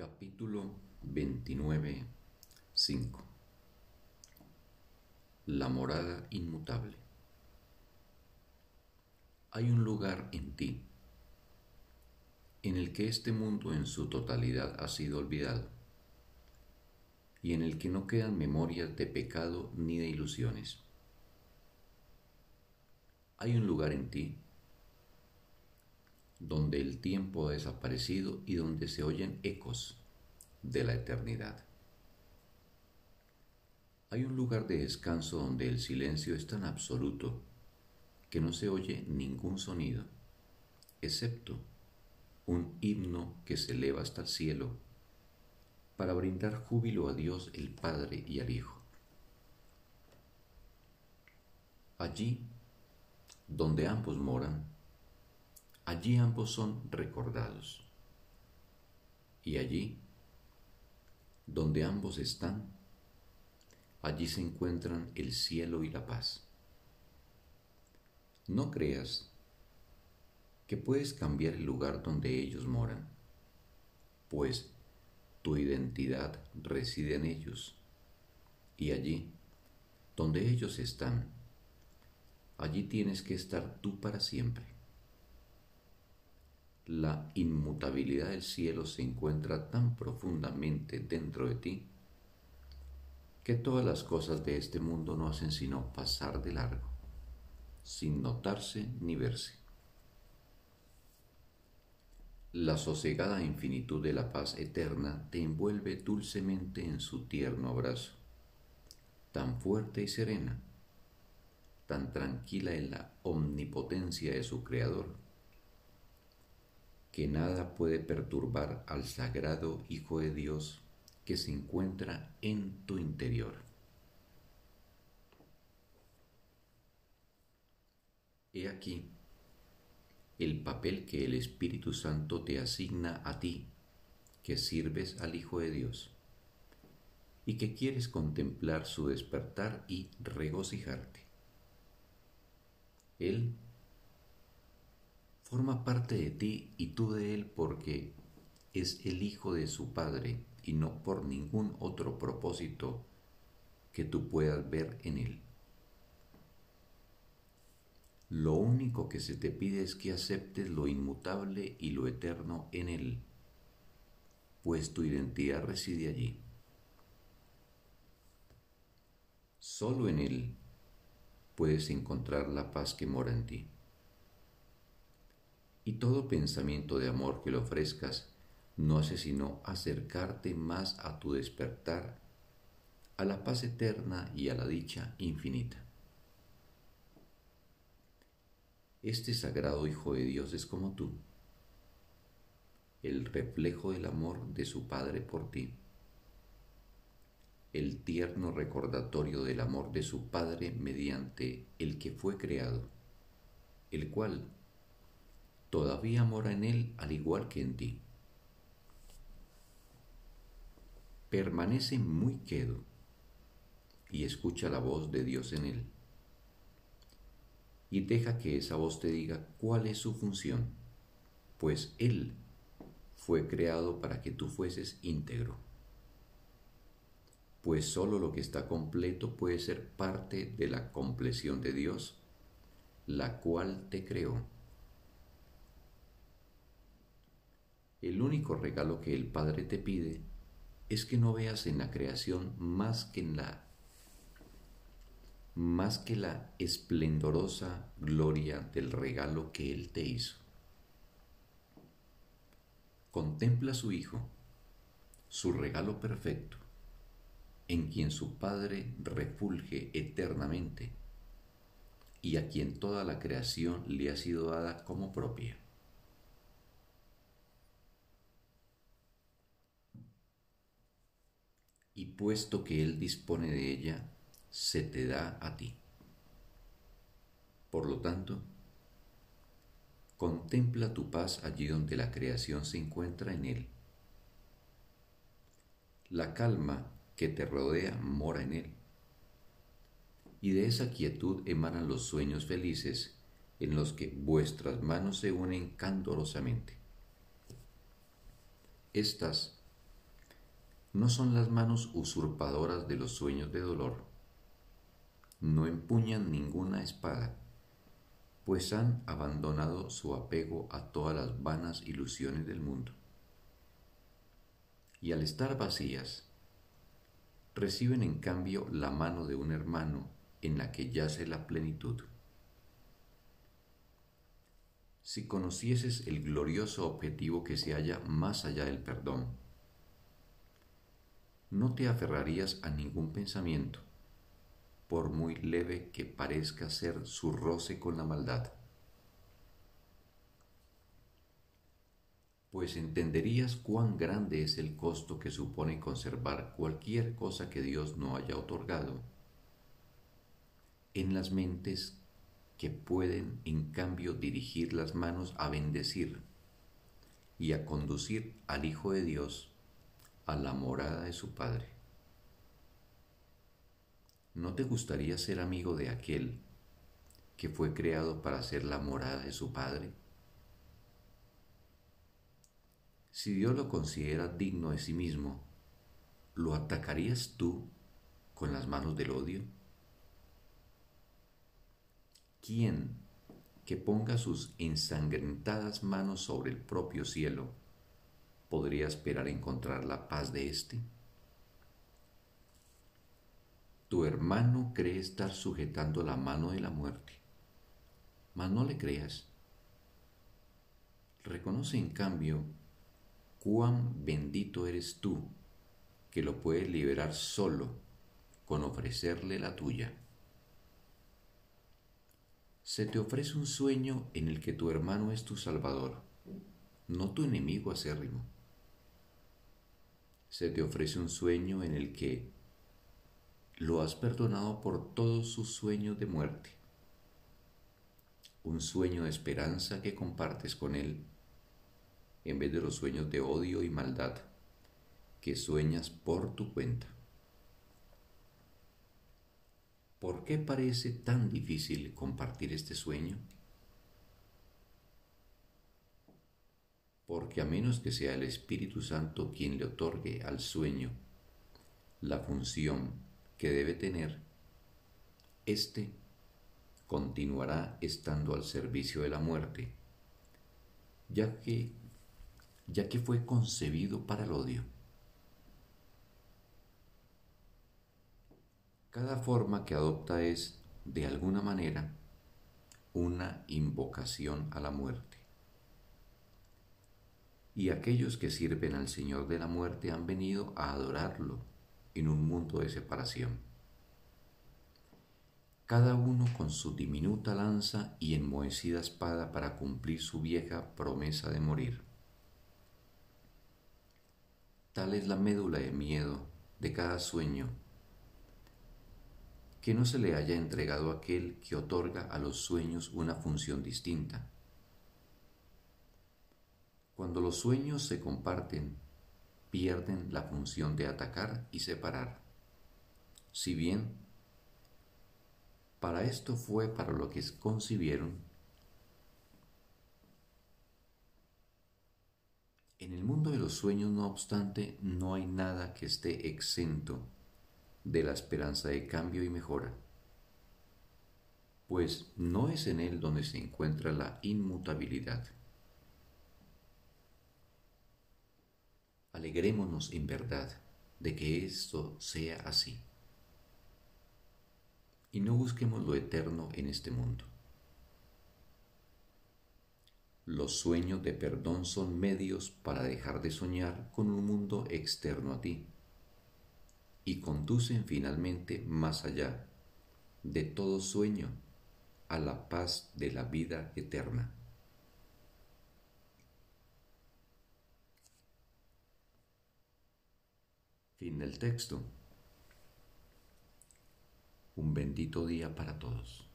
Capítulo 29 5 La morada inmutable Hay un lugar en ti en el que este mundo en su totalidad ha sido olvidado y en el que no quedan memorias de pecado ni de ilusiones. Hay un lugar en ti donde el tiempo ha desaparecido y donde se oyen ecos de la eternidad. Hay un lugar de descanso donde el silencio es tan absoluto que no se oye ningún sonido, excepto un himno que se eleva hasta el cielo para brindar júbilo a Dios el Padre y al Hijo. Allí, donde ambos moran, allí ambos son recordados. Y allí, donde ambos están, allí se encuentran el cielo y la paz. No creas que puedes cambiar el lugar donde ellos moran, pues tu identidad reside en ellos, y allí, donde ellos están, allí tienes que estar tú para siempre. La inmutabilidad del cielo se encuentra tan profundamente dentro de ti que todas las cosas de este mundo no hacen sino pasar de largo, sin notarse ni verse. La sosegada infinitud de la paz eterna te envuelve dulcemente en su tierno abrazo, tan fuerte y serena, tan tranquila en la omnipotencia de su Creador, que nada puede perturbar al sagrado Hijo de Dios que se encuentra en tu interior. He aquí el papel que el Espíritu Santo te asigna a ti, que sirves al Hijo de Dios y que quieres contemplar su despertar y regocijarte. Él forma parte de ti y tú de Él porque es el Hijo de su Padre y no por ningún otro propósito que tú puedas ver en Él. Lo único que se te pide es que aceptes lo inmutable y lo eterno en Él, pues tu identidad reside allí. Solo en Él puedes encontrar la paz que mora en ti. Y todo pensamiento de amor que le ofrezcas no hace sino acercarte más a tu despertar, a la paz eterna y a la dicha infinita. Este sagrado Hijo de Dios es como tú, el reflejo del amor de su Padre por ti, el tierno recordatorio del amor de su Padre mediante el que fue creado, el cual todavía mora en él al igual que en ti. Permanece muy quedo y escucha la voz de Dios en él y deja que esa voz te diga cuál es su función, pues Él fue creado para que tú fueses íntegro, pues sólo lo que está completo puede ser parte de la compleción de Dios, la cual te creó. El único regalo que el Padre te pide es que no veas en la creación más que en la más que la esplendorosa gloria del regalo que Él te hizo. Contempla a su Hijo, su regalo perfecto, en quien su Padre refulge eternamente y a quien toda la creación le ha sido dada como propia. Y puesto que Él dispone de ella, se te da a ti. Por lo tanto, contempla tu paz allí donde la creación se encuentra en Él. La calma que te rodea mora en Él. Y de esa quietud emanan los sueños felices en los que vuestras manos se unen candorosamente. Estas no son las manos usurpadoras de los sueños de dolor. No empuñan ninguna espada, pues han abandonado su apego a todas las vanas ilusiones del mundo. Y al estar vacías, reciben en cambio la mano de un hermano en la que yace la plenitud. Si conocieses el glorioso objetivo que se halla más allá del perdón, no te aferrarías a ningún pensamiento, por muy leve que parezca ser su roce con la maldad. Pues entenderías cuán grande es el costo que supone conservar cualquier cosa que Dios no haya otorgado en las mentes que pueden en cambio dirigir las manos a bendecir y a conducir al Hijo de Dios a la morada de su Padre. ¿No te gustaría ser amigo de aquel que fue creado para ser la morada de su Padre? Si Dios lo considera digno de sí mismo, ¿lo atacarías tú con las manos del odio? ¿Quién que ponga sus ensangrentadas manos sobre el propio cielo podría esperar encontrar la paz de éste? Tu hermano cree estar sujetando la mano de la muerte, mas no le creas. Reconoce en cambio cuán bendito eres tú que lo puedes liberar solo con ofrecerle la tuya. Se te ofrece un sueño en el que tu hermano es tu salvador, no tu enemigo acérrimo se te ofrece un sueño en el que lo has perdonado por todos sus sueños de muerte, un sueño de esperanza que compartes con él, en vez de los sueños de odio y maldad que sueñas por tu cuenta. ¿Por qué parece tan difícil compartir este sueño? Porque a menos que sea el Espíritu Santo quien le otorgue al sueño la función que debe tener, éste continuará estando al servicio de la muerte, ya que, ya que fue concebido para el odio. Cada forma que adopta es, de alguna manera, una invocación a la muerte y aquellos que sirven al Señor de la muerte han venido a adorarlo en un mundo de separación. Cada uno con su diminuta lanza y enmohecida espada para cumplir su vieja promesa de morir. Tal es la médula de miedo de cada sueño, que no se le haya entregado aquel que otorga a los sueños una función distinta cuando los sueños se comparten, pierden la función de atacar y separar. Si bien para esto fue para lo que concibieron, en el mundo de los sueños, no obstante, no hay nada que esté exento de la esperanza de cambio y mejora, pues no es en él donde se encuentra la inmutabilidad. Alegrémonos en verdad de que esto sea así. Y no busquemos lo eterno en este mundo. Los sueños de perdón son medios para dejar de soñar con un mundo externo a ti y conducen finalmente más allá de todo sueño a la paz de la vida eterna. Fin del texto. Un bendito día para todos.